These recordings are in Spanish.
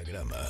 Enneagrama.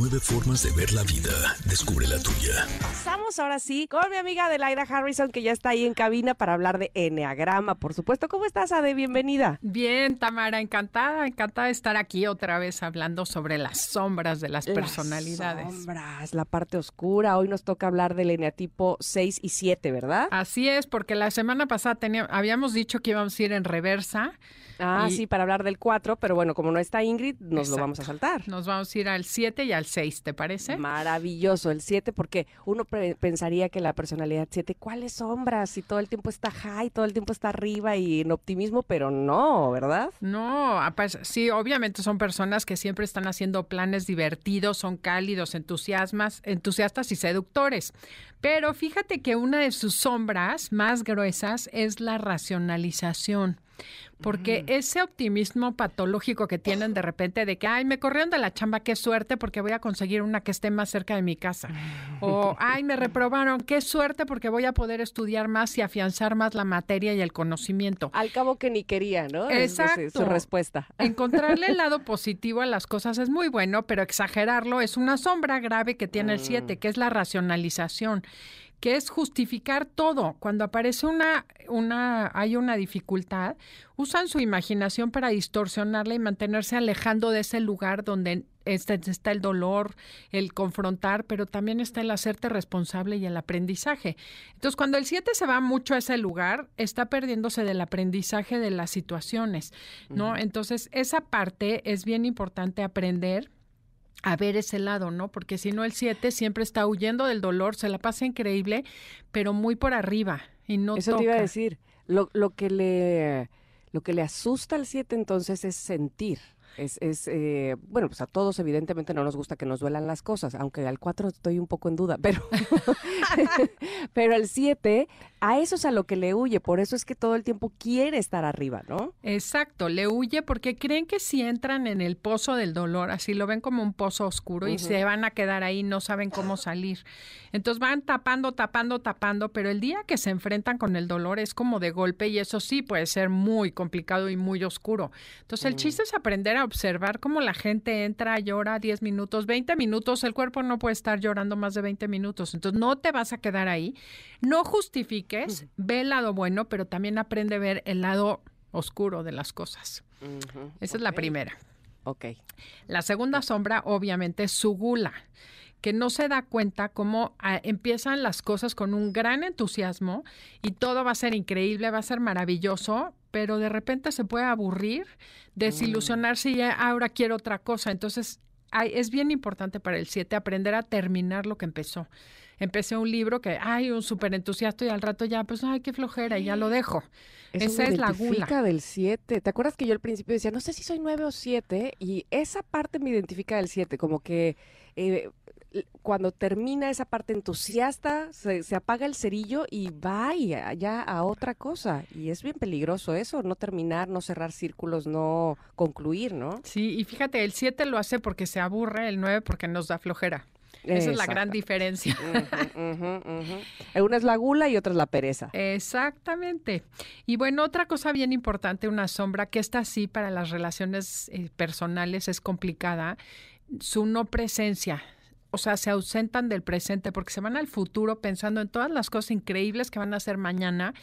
Nueve formas de ver la vida. Descubre la tuya. Pasamos ahora sí con mi amiga Adelaida Harrison, que ya está ahí en cabina para hablar de Enneagrama, por supuesto. ¿Cómo estás, Ade? Bienvenida. Bien, Tamara, encantada, encantada de estar aquí otra vez hablando sobre las sombras de las, personalidades. Las sombras, la parte oscura. Hoy nos toca hablar del eneatipo 6 y 7, ¿verdad? Así es, porque la semana pasada teníamos, habíamos dicho que íbamos a ir en reversa. Ah, sí, para hablar del 4, pero bueno, como no está Ingrid, nos lo vamos a saltar. Nos vamos a ir al 7 y al 6, ¿te parece? Maravilloso, el 7, porque uno pensaría que la personalidad 7, ¿cuáles sombras? Si todo el tiempo está high, todo el tiempo está arriba y en optimismo, pero no, ¿verdad? No, sí, obviamente son personas que siempre están haciendo planes divertidos, son cálidos, entusiasmas, entusiastas y seductores. Pero fíjate que una de sus sombras más gruesas es la racionalización porque ese optimismo patológico que tienen de repente de que, ay, me corrieron de la chamba, qué suerte porque voy a conseguir una que esté más cerca de mi casa. O, ay, me reprobaron, qué suerte porque voy a poder estudiar más y afianzar más la materia y el conocimiento. Al cabo que ni quería, ¿no? Exacto. su respuesta. Encontrarle el lado positivo a las cosas es muy bueno, pero exagerarlo es una sombra grave que tiene el 7, mm. que es la racionalización que es justificar todo. Cuando aparece una, una, hay una dificultad, usan su imaginación para distorsionarla y mantenerse alejando de ese lugar donde está, está, el dolor, el confrontar, pero también está el hacerte responsable y el aprendizaje. Entonces, cuando el 7 se va mucho a ese lugar, está perdiéndose del aprendizaje de las situaciones, ¿no? Entonces, esa parte es bien importante aprender a ver ese lado, ¿no? Porque si no el 7 siempre está huyendo del dolor, se la pasa increíble, pero muy por arriba y no Eso te iba a decir, lo, lo que le lo que le asusta al 7 entonces es sentir. Es, es eh, bueno, pues a todos evidentemente no nos gusta que nos duelan las cosas, aunque al 4 estoy un poco en duda, pero, pero al 7, a eso es a lo que le huye, por eso es que todo el tiempo quiere estar arriba, ¿no? Exacto, le huye porque creen que si entran en el pozo del dolor, así lo ven como un pozo oscuro y se van a quedar ahí, no saben cómo salir. Entonces van tapando, tapando, tapando, pero el día que se enfrentan con el dolor es como de golpe y eso sí puede ser muy complicado y muy oscuro. Entonces el chiste es aprender a observar cómo la gente entra, llora 10 minutos, 20 minutos, el cuerpo no puede estar llorando más de 20 minutos, entonces no te vas a quedar ahí. No justifiques, ve el lado bueno, pero también aprende a ver el lado oscuro de las cosas. Esa es la primera. Ok. La segunda sombra, obviamente, es su gula que no se da cuenta cómo ah, empiezan las cosas con un gran entusiasmo y todo va a ser increíble, va a ser maravilloso, pero de repente se puede aburrir, desilusionarse y ya ahora quiero otra cosa. Entonces, es bien importante para el 7 aprender a terminar lo que empezó. Empecé un libro que, ay, un súper entusiasta y al rato ya, pues, ay, qué flojera, y ya lo dejo. Esa es la gula. del 7. ¿Te acuerdas que yo al principio decía, no sé si soy 9 o 7? Y esa parte me identifica del 7, como que eh, cuando termina esa parte entusiasta, se, apaga el cerillo y va ya a otra cosa. Y es bien peligroso eso, no terminar, no cerrar círculos, no concluir, ¿no? Sí, y fíjate, el 7 lo hace porque se aburre, el 9 porque nos da flojera. Esa es la gran diferencia. Una es la gula y otra es la pereza. Exactamente. Y bueno, otra cosa bien importante, una sombra que está así para las relaciones eh, personales es complicada, su no presencia o sea, se ausentan del presente porque se van al futuro pensando en todas las cosas increíbles que van a hacer mañana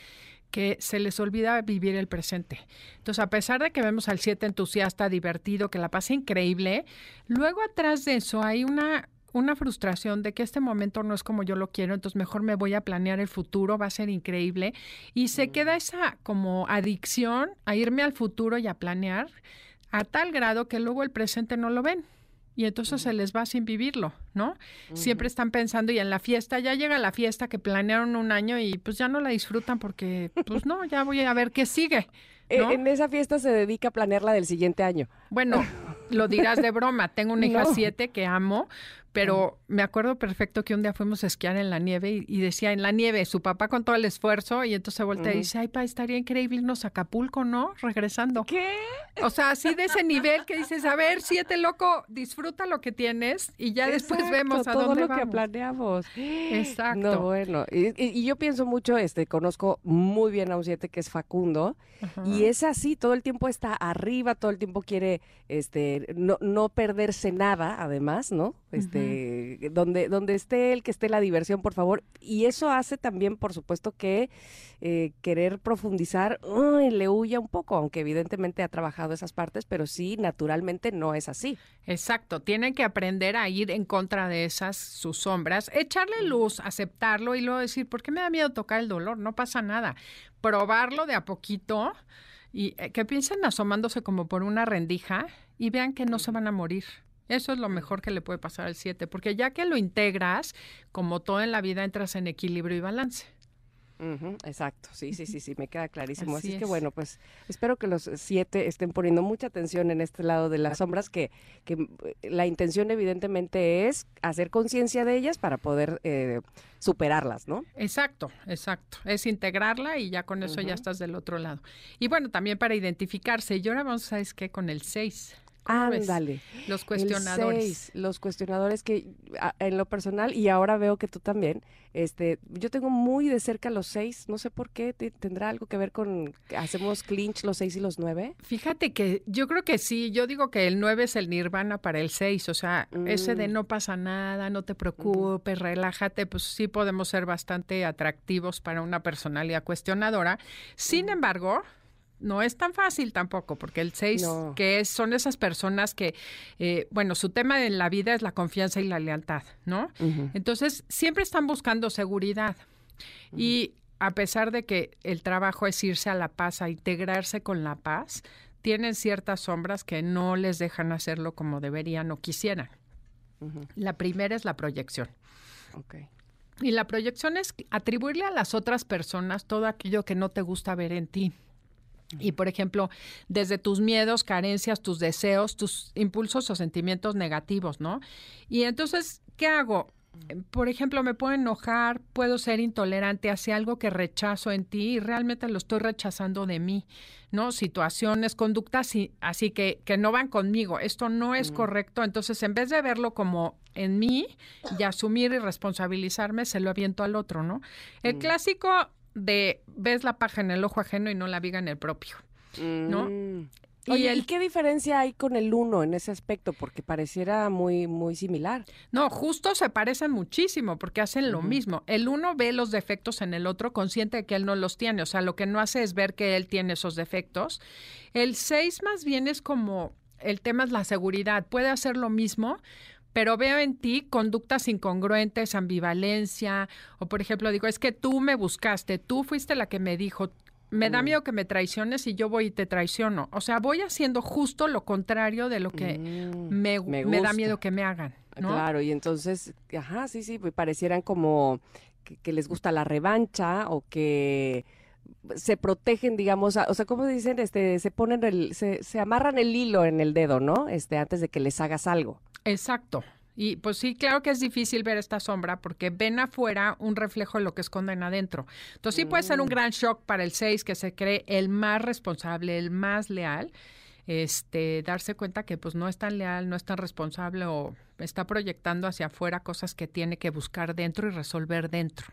que se les olvida vivir el presente. Entonces, a pesar de que vemos al 7 entusiasta, divertido, que la pasa increíble, luego atrás de eso hay una una frustración de que este momento no es como yo lo quiero, entonces mejor me voy a planear el futuro, va a ser increíble. Y se queda esa como adicción a irme al futuro y a planear a tal grado que luego el presente no lo ven y entonces se les va sin vivirlo, ¿no? Siempre están pensando y en la fiesta, ya llega la fiesta que planearon un año y pues ya no la disfrutan porque, pues no, ya voy a ver qué sigue. E, en esa fiesta se dedica a planear la del siguiente año. Bueno, lo dirás de broma. Tengo una hija siete que amo, pero me acuerdo perfecto que un día fuimos a esquiar en la nieve y, decía en la nieve, su papá con todo el esfuerzo y entonces voltea y dice, ay, pa, estaría increíble irnos a Acapulco, ¿no? Regresando. ¿Qué? O sea, así de ese nivel que dices, a ver, siete loco, disfruta lo que tienes y ya después vemos a todo dónde lo vamos. que planeamos. Exacto. No, bueno, y, y- y yo pienso mucho, este, conozco muy bien a un siete que es Facundo, y es así, todo el tiempo está arriba, todo el tiempo quiere, este, no, no perderse nada, además, ¿no? Este, donde, donde esté él, que esté la diversión, por favor, y eso hace también, por supuesto, que eh, querer profundizar, le huya un poco, aunque evidentemente ha trabajado esas partes, pero sí, naturalmente no es así. Exacto, tienen que aprender a ir en contra de esas sus sombras, echarle luz, aceptarlo y luego decir, ¿por qué me da miedo tocar el dolor? No pasa nada. Probarlo de a poquito y eh, que piensen asomándose como por una rendija y vean que no se van a morir. Eso es lo mejor que le puede pasar al 7, porque ya que lo integras, como todo en la vida, entras en equilibrio y balance. Exacto, sí, sí, sí, sí, me queda clarísimo. Así, Así es que bueno, pues espero que los siete estén poniendo mucha atención en este lado de las sombras, que, que mm, la intención evidentemente es hacer conciencia de ellas para poder eh, superarlas, ¿no? Exacto, exacto. Es integrarla y ya con eso ya estás del otro lado. Y bueno, también para identificarse. Y ahora vamos, ¿sabes qué? Con el 6. Ándale. Los El cuestionadores. seis, los cuestionadores que a- en lo personal, y ahora veo que tú también, este, yo tengo muy de cerca los seis, no sé por qué, te- tendrá algo que ver con, hacemos clinch los seis y los nueve. Fíjate que yo creo que sí, yo digo que el 9 es el nirvana para el 6, o sea, ese de Mm. no pasa nada, no te preocupes, relájate, pues sí podemos ser bastante atractivos para una personalidad cuestionadora. Sin embargo, no es tan fácil tampoco, porque el 6, No. que es, son esas personas que, eh, bueno, su tema en la vida es la confianza y la lealtad, ¿no? Entonces, siempre están buscando seguridad. Y a pesar de que el trabajo es irse a la paz, a integrarse con la paz, tienen ciertas sombras que no les dejan hacerlo como deberían o quisieran. La primera es la proyección. Y la proyección es atribuirle a las otras personas todo aquello que no te gusta ver en ti. Y por ejemplo, desde tus miedos, carencias, tus deseos, tus impulsos o sentimientos negativos, ¿no? Y entonces, ¿qué hago? Por ejemplo, me puedo enojar, puedo ser intolerante hacia algo que rechazo en ti y realmente lo estoy rechazando de mí, ¿no? Situaciones, conductas y- así que, que no van conmigo. Esto no es correcto. Entonces, en vez de verlo como en mí y asumir y responsabilizarme, se lo aviento al otro, ¿no? El clásico de ves la paja en el ojo ajeno y no la viga en el propio. ¿No? Mm. Y Oye, ¿y el- qué diferencia hay con el uno en ese aspecto? Porque pareciera muy, muy similar. No, justo se parecen muchísimo porque hacen lo mismo. El uno ve los defectos en el otro consciente de que él no los tiene. O sea, lo que no hace es ver que él tiene esos defectos. El seis más bien es como, el tema es la seguridad. Puede hacer lo mismo, pero veo en ti conductas incongruentes, ambivalencia, o por ejemplo digo, es que tú me buscaste, tú fuiste la que me dijo, me da miedo que me traiciones y yo voy y te traiciono. O sea, voy haciendo justo lo contrario de lo que Mm, me, me me da miedo que me hagan. ¿no? Claro, y entonces, ajá, sí, sí, pues parecieran como que, que les gusta la revancha o que se protegen, digamos, a- o sea, ¿cómo dicen? Este, se ponen el, se, se amarran el hilo en el dedo, ¿no? Este, antes de que les hagas algo. Exacto. Y pues sí, claro que es difícil ver esta sombra porque ven afuera un reflejo de lo que esconden adentro. Entonces sí puede ser un gran shock para el 6 que se cree el más responsable, el más leal, este, darse cuenta que pues no es tan leal, no es tan responsable o está proyectando hacia afuera cosas que tiene que buscar dentro y resolver dentro.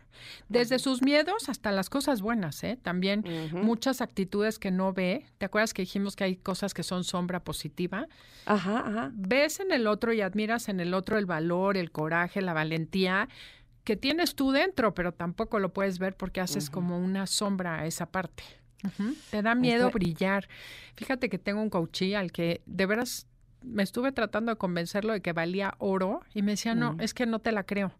Desde sus miedos hasta las cosas buenas, ¿eh? También muchas actitudes que no ve. ¿Te acuerdas que dijimos que hay cosas que son sombra positiva? Ajá, ajá. ves en el otro y admiras en el otro el valor, el coraje, la valentía que tienes tú dentro, pero tampoco lo puedes ver porque haces como una sombra a esa parte. Te da miedo brillar. Fíjate que tengo un coachí al que de veras me estuve tratando de convencerlo de que valía oro y me decía, no, es que no te la creo.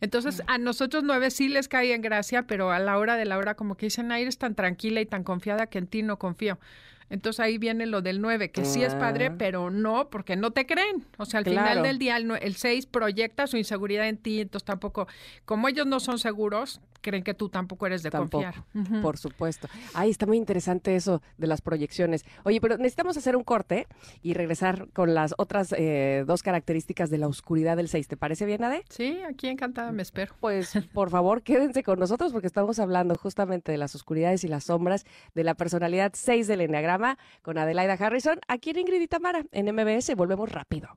Entonces, a nosotros nueve sí les cae en gracia, pero a la hora de la hora como que dicen, ay, eres tan tranquila y tan confiada que en ti no confío. Entonces ahí viene lo del nueve, que sí es padre, Ah. pero no, porque no te creen. O sea, al Claro. final del día, el seis proyecta su inseguridad en ti, entonces tampoco, como ellos no son seguros, creen que tú tampoco eres de confiar. Tampoco, por supuesto. Ay, está muy interesante eso de las proyecciones. Oye, pero necesitamos hacer un corte y regresar con las otras eh, dos características de la oscuridad del 6. ¿Te parece bien, Ade? Sí, aquí encantada me espero. Pues por favor, quédense con nosotros porque estamos hablando justamente de las oscuridades y las sombras de la personalidad 6 del Enneagrama con Adelaida Harrison aquí en Ingrid y Tamara en MBS. Volvemos rápido.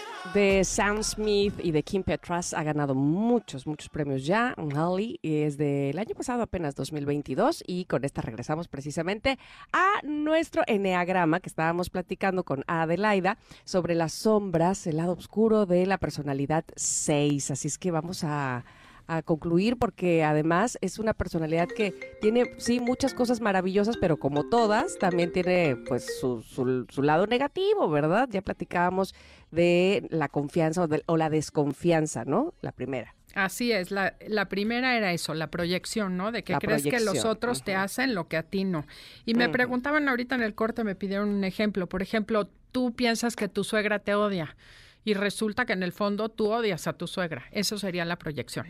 de Sam Smith y de Kim Petras ha ganado muchos, muchos premios ya. Unholy es del año pasado, apenas 2022, y con esta regresamos precisamente a nuestro eneagrama que estábamos platicando con Adelaida sobre las sombras, el lado oscuro de la personalidad 6. Así es que vamos a a concluir porque además es una personalidad que tiene, sí, muchas cosas maravillosas, pero como todas, también tiene pues su, su, su lado negativo, ¿verdad? Ya platicábamos de la confianza o, de, o la desconfianza, ¿no? La primera. Así es, la, la, primera era eso, la proyección, ¿no? De que La crees que los otros te hacen lo que a ti no. Y me preguntaban ahorita en el corte, me pidieron un ejemplo. Por ejemplo, tú piensas que tu suegra te odia y resulta que en el fondo tú odias a tu suegra. Eso sería la proyección.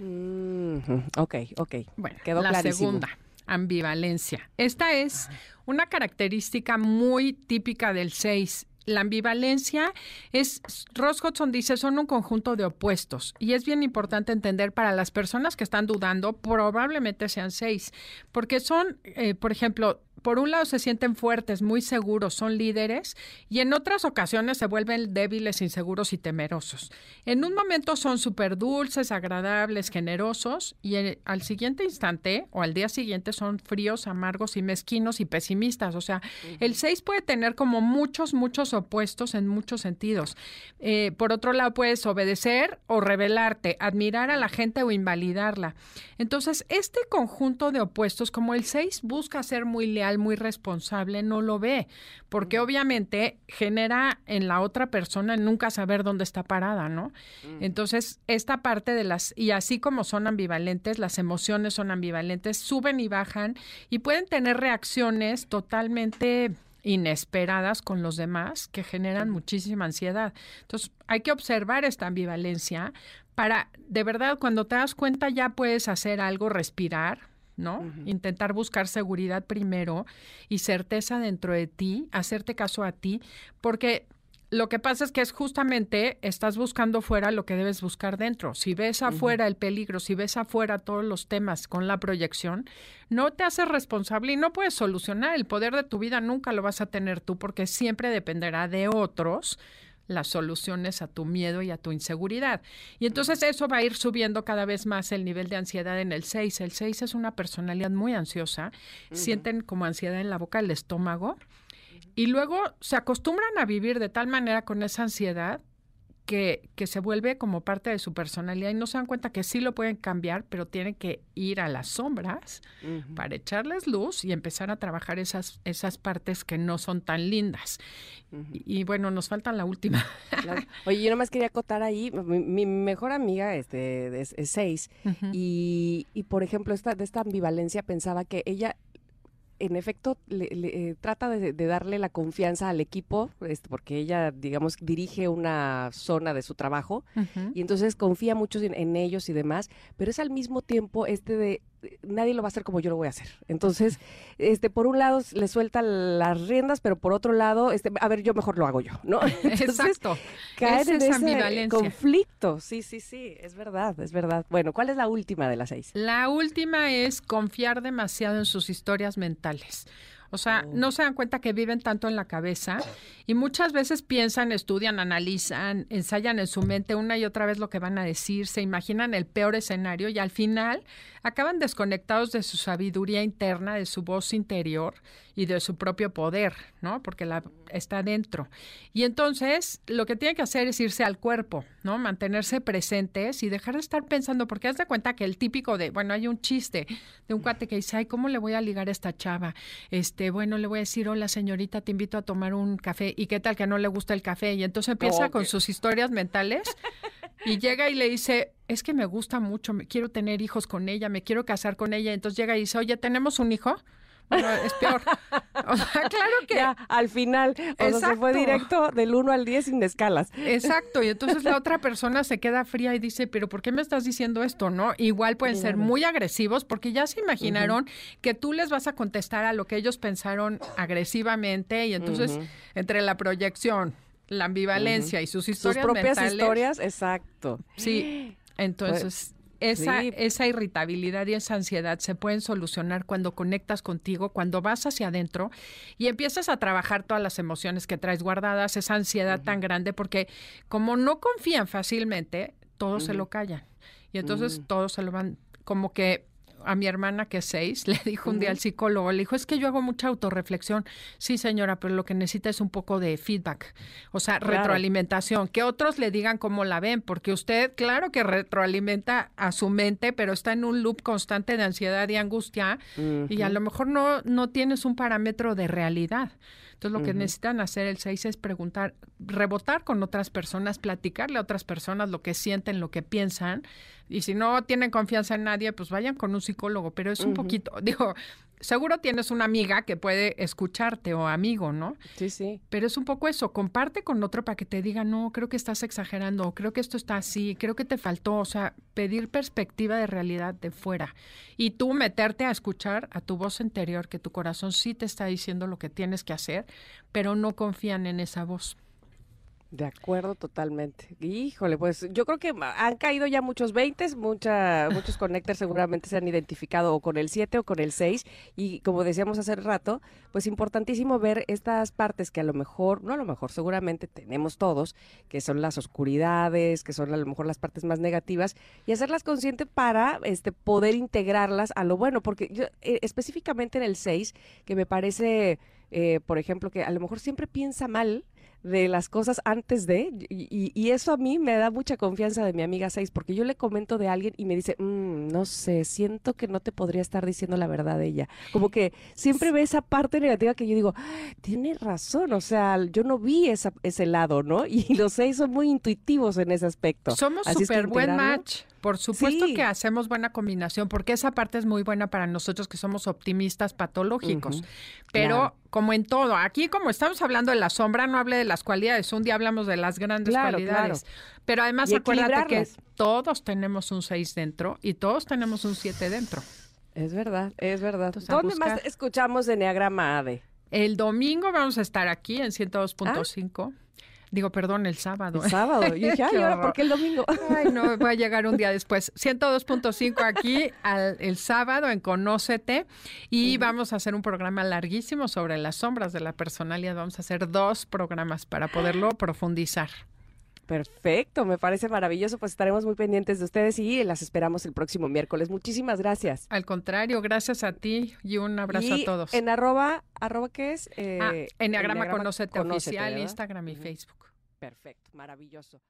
Ujú, Ok, ok. Bueno, Quedó la clarísimo. segunda, ambivalencia. Esta es una característica muy típica del 6. La ambivalencia es, Ross Hodgson dice, son un conjunto de opuestos. Y es bien importante entender para las personas que están dudando, probablemente sean seis, porque son, eh, por ejemplo, por un lado se sienten fuertes, muy seguros, son líderes, y en otras ocasiones se vuelven débiles, inseguros y temerosos. En un momento son súper dulces, agradables, generosos, y en- al siguiente instante o al día siguiente son fríos, amargos y mezquinos y pesimistas. O sea, el 6 puede tener como muchos, muchos opuestos en muchos sentidos. Eh, por otro lado, puedes obedecer o rebelarte, admirar a la gente o invalidarla. Entonces, este conjunto de opuestos, como el 6 busca ser muy leal, muy responsable, no lo ve, porque obviamente genera en la otra persona nunca saber dónde está parada, ¿no? Entonces, esta parte de las, y así como son ambivalentes, las emociones son ambivalentes, suben y bajan y pueden tener reacciones totalmente inesperadas con los demás que generan muchísima ansiedad. Entonces, hay que observar esta ambivalencia para, de verdad, cuando te das cuenta ya puedes hacer algo, respirar, ¿no? Intentar buscar seguridad primero y certeza dentro de ti, hacerte caso a ti, porque lo que pasa es que es justamente estás buscando fuera lo que debes buscar dentro. Si ves afuera el peligro, si ves afuera todos los temas con la proyección, no te haces responsable y no puedes solucionar. El poder de tu vida nunca lo vas a tener tú porque siempre dependerá de otros las soluciones a tu miedo y a tu inseguridad. Y entonces eso va a ir subiendo cada vez más el nivel de ansiedad en el 6. El 6 es una personalidad muy ansiosa, sienten como ansiedad en la boca, el estómago, y luego se acostumbran a vivir de tal manera con esa ansiedad que, que, se vuelve como parte de su personalidad y no se dan cuenta que sí lo pueden cambiar, pero tienen que ir a las sombras uh -huh. para echarles luz y empezar a trabajar esas, esas partes que no son tan lindas. Uh -huh. y, y, bueno, nos falta la última. Oye, yo nomás quería acotar ahí, mi, mi mejor amiga este, es, es seis, uh -huh. y, y, por ejemplo, esta, de esta ambivalencia pensaba que ella en efecto le, le, eh, trata de, de, darle la confianza al equipo, este, porque ella, digamos, dirige una zona de su trabajo uh -huh. y entonces confía mucho en, en, ellos y demás, pero es al mismo tiempo este de nadie lo va a hacer como yo lo voy a hacer. Entonces, este, por un lado le suelta las riendas, pero por otro lado, este, a ver, yo mejor lo hago yo, ¿no? Entonces, Exacto. Caer en ese conflicto. Sí, sí, sí, es verdad, es verdad. Bueno, ¿cuál es la última de las seis? La última es confiar demasiado en sus historias mentales. O sea, oh. no se dan cuenta que viven tanto en la cabeza y muchas veces piensan, estudian, analizan, ensayan en su mente una y otra vez lo que van a decir, se imaginan el peor escenario y al final acaban desconectados de su sabiduría interna, de su voz interior y de su propio poder, ¿no? Porque la, está dentro. Y entonces lo que tienen que hacer es irse al cuerpo, ¿no? Mantenerse presentes y dejar de estar pensando, porque haz de cuenta que el típico de, bueno, hay un chiste de un cuate que dice, ay, ¿cómo le voy a ligar a esta chava? Este, este, bueno, le voy a decir, hola señorita, te invito a tomar un café. ¿Y qué tal que no le gusta el café? Y entonces empieza con sus historias mentales y llega y le dice, es que me gusta mucho, me quiero tener hijos con ella, me quiero casar con ella. Entonces llega y dice, oye, ¿tenemos un hijo? es peor. O sea, claro que. Ya, al final, o sea, se fue directo del 1 al 10 sin escalas. Exacto. Y entonces la otra persona se queda fría y dice, ¿pero por qué me estás diciendo esto? ¿No? Igual pueden ser muy agresivos porque ya se imaginaron que tú les vas a contestar a lo que ellos pensaron agresivamente. Y entonces, entre la proyección, la ambivalencia y sus historias. Sus propias mentales, historias, exacto. Sí. Entonces esa, esa irritabilidad y esa ansiedad se pueden solucionar cuando conectas contigo, cuando vas hacia adentro y empiezas a trabajar todas las emociones que traes guardadas, esa ansiedad tan grande, porque como no confían fácilmente, todos se lo callan. Y entonces todos se lo van, como que a mi hermana que es seis, le dijo un día al psicólogo, le dijo, es que yo hago mucha autorreflexión. Sí, señora, pero lo que necesita es un poco de feedback, o sea, retroalimentación, que otros le digan cómo la ven, porque usted, claro que retroalimenta a su mente, pero está en un loop constante de ansiedad y angustia y a lo mejor no, no tienes un parámetro de realidad. Entonces, lo que necesitan hacer el 6 es preguntar, rebotar con otras personas, platicarle a otras personas lo que sienten, lo que piensan. Y si no tienen confianza en nadie, pues vayan con un psicólogo. Pero es un poquito, digo, seguro tienes una amiga que puede escucharte o amigo, ¿no? Sí, sí. Pero es un poco eso, comparte con otro para que te diga, no, creo que estás exagerando, creo que esto está así, creo que te faltó, o sea, pedir perspectiva de realidad de fuera. Y tú meterte a escuchar a tu voz interior, que tu corazón sí te está diciendo lo que tienes que hacer, pero no confían en esa voz. De acuerdo, totalmente. Híjole, pues yo creo que han caído ya muchos 20, mucha, muchos connectors seguramente se han identificado o con el 7 o con el 6 y como decíamos hace rato, pues importantísimo ver estas partes que a lo mejor, no a lo mejor, seguramente tenemos todos, que son las oscuridades, que son a lo mejor las partes más negativas y hacerlas conscientes para este poder integrarlas a lo bueno, porque yo, eh, específicamente en el 6, que me parece, eh, por ejemplo, que a lo mejor siempre piensa mal, de las cosas antes de, y, eso a mí me da mucha confianza de mi amiga Seis, porque yo le comento de alguien y me dice, mm, no sé, siento que no te podría estar diciendo la verdad de ella. Como que siempre ve esa parte negativa que yo digo, tiene razón, o sea, yo no vi esa, ese lado, ¿no? Y los seis son muy intuitivos en ese aspecto. Somos súper buen match. Por supuesto que hacemos buena combinación, porque esa parte es muy buena para nosotros que somos optimistas patológicos. Pero como en todo, aquí como estamos hablando de la sombra, no hable de las cualidades. Un día hablamos de las grandes cualidades. Pero además acuérdate que todos tenemos un 6 dentro y todos tenemos un 7 dentro. Es verdad, es verdad. ¿Dónde más escuchamos de Neagrama ADE? El domingo vamos a estar aquí en 102.5. Digo, perdón, el sábado. El sábado. Y dije, ay, ahora, ¿por qué el domingo? Ay, no, voy a llegar un día después. 102.5 aquí al, el sábado en Conócete y vamos a hacer un programa larguísimo sobre las sombras de la personalidad. Vamos a hacer dos programas para poderlo profundizar. Perfecto, me parece maravilloso. Pues estaremos muy pendientes de ustedes y las esperamos el próximo miércoles. Muchísimas gracias. Al contrario, gracias a ti y un abrazo a todos. En arroba, arroba qué es? Eh, ah, Enneagrama Conócete, Oficial, Instagram y Facebook. Perfecto, maravilloso.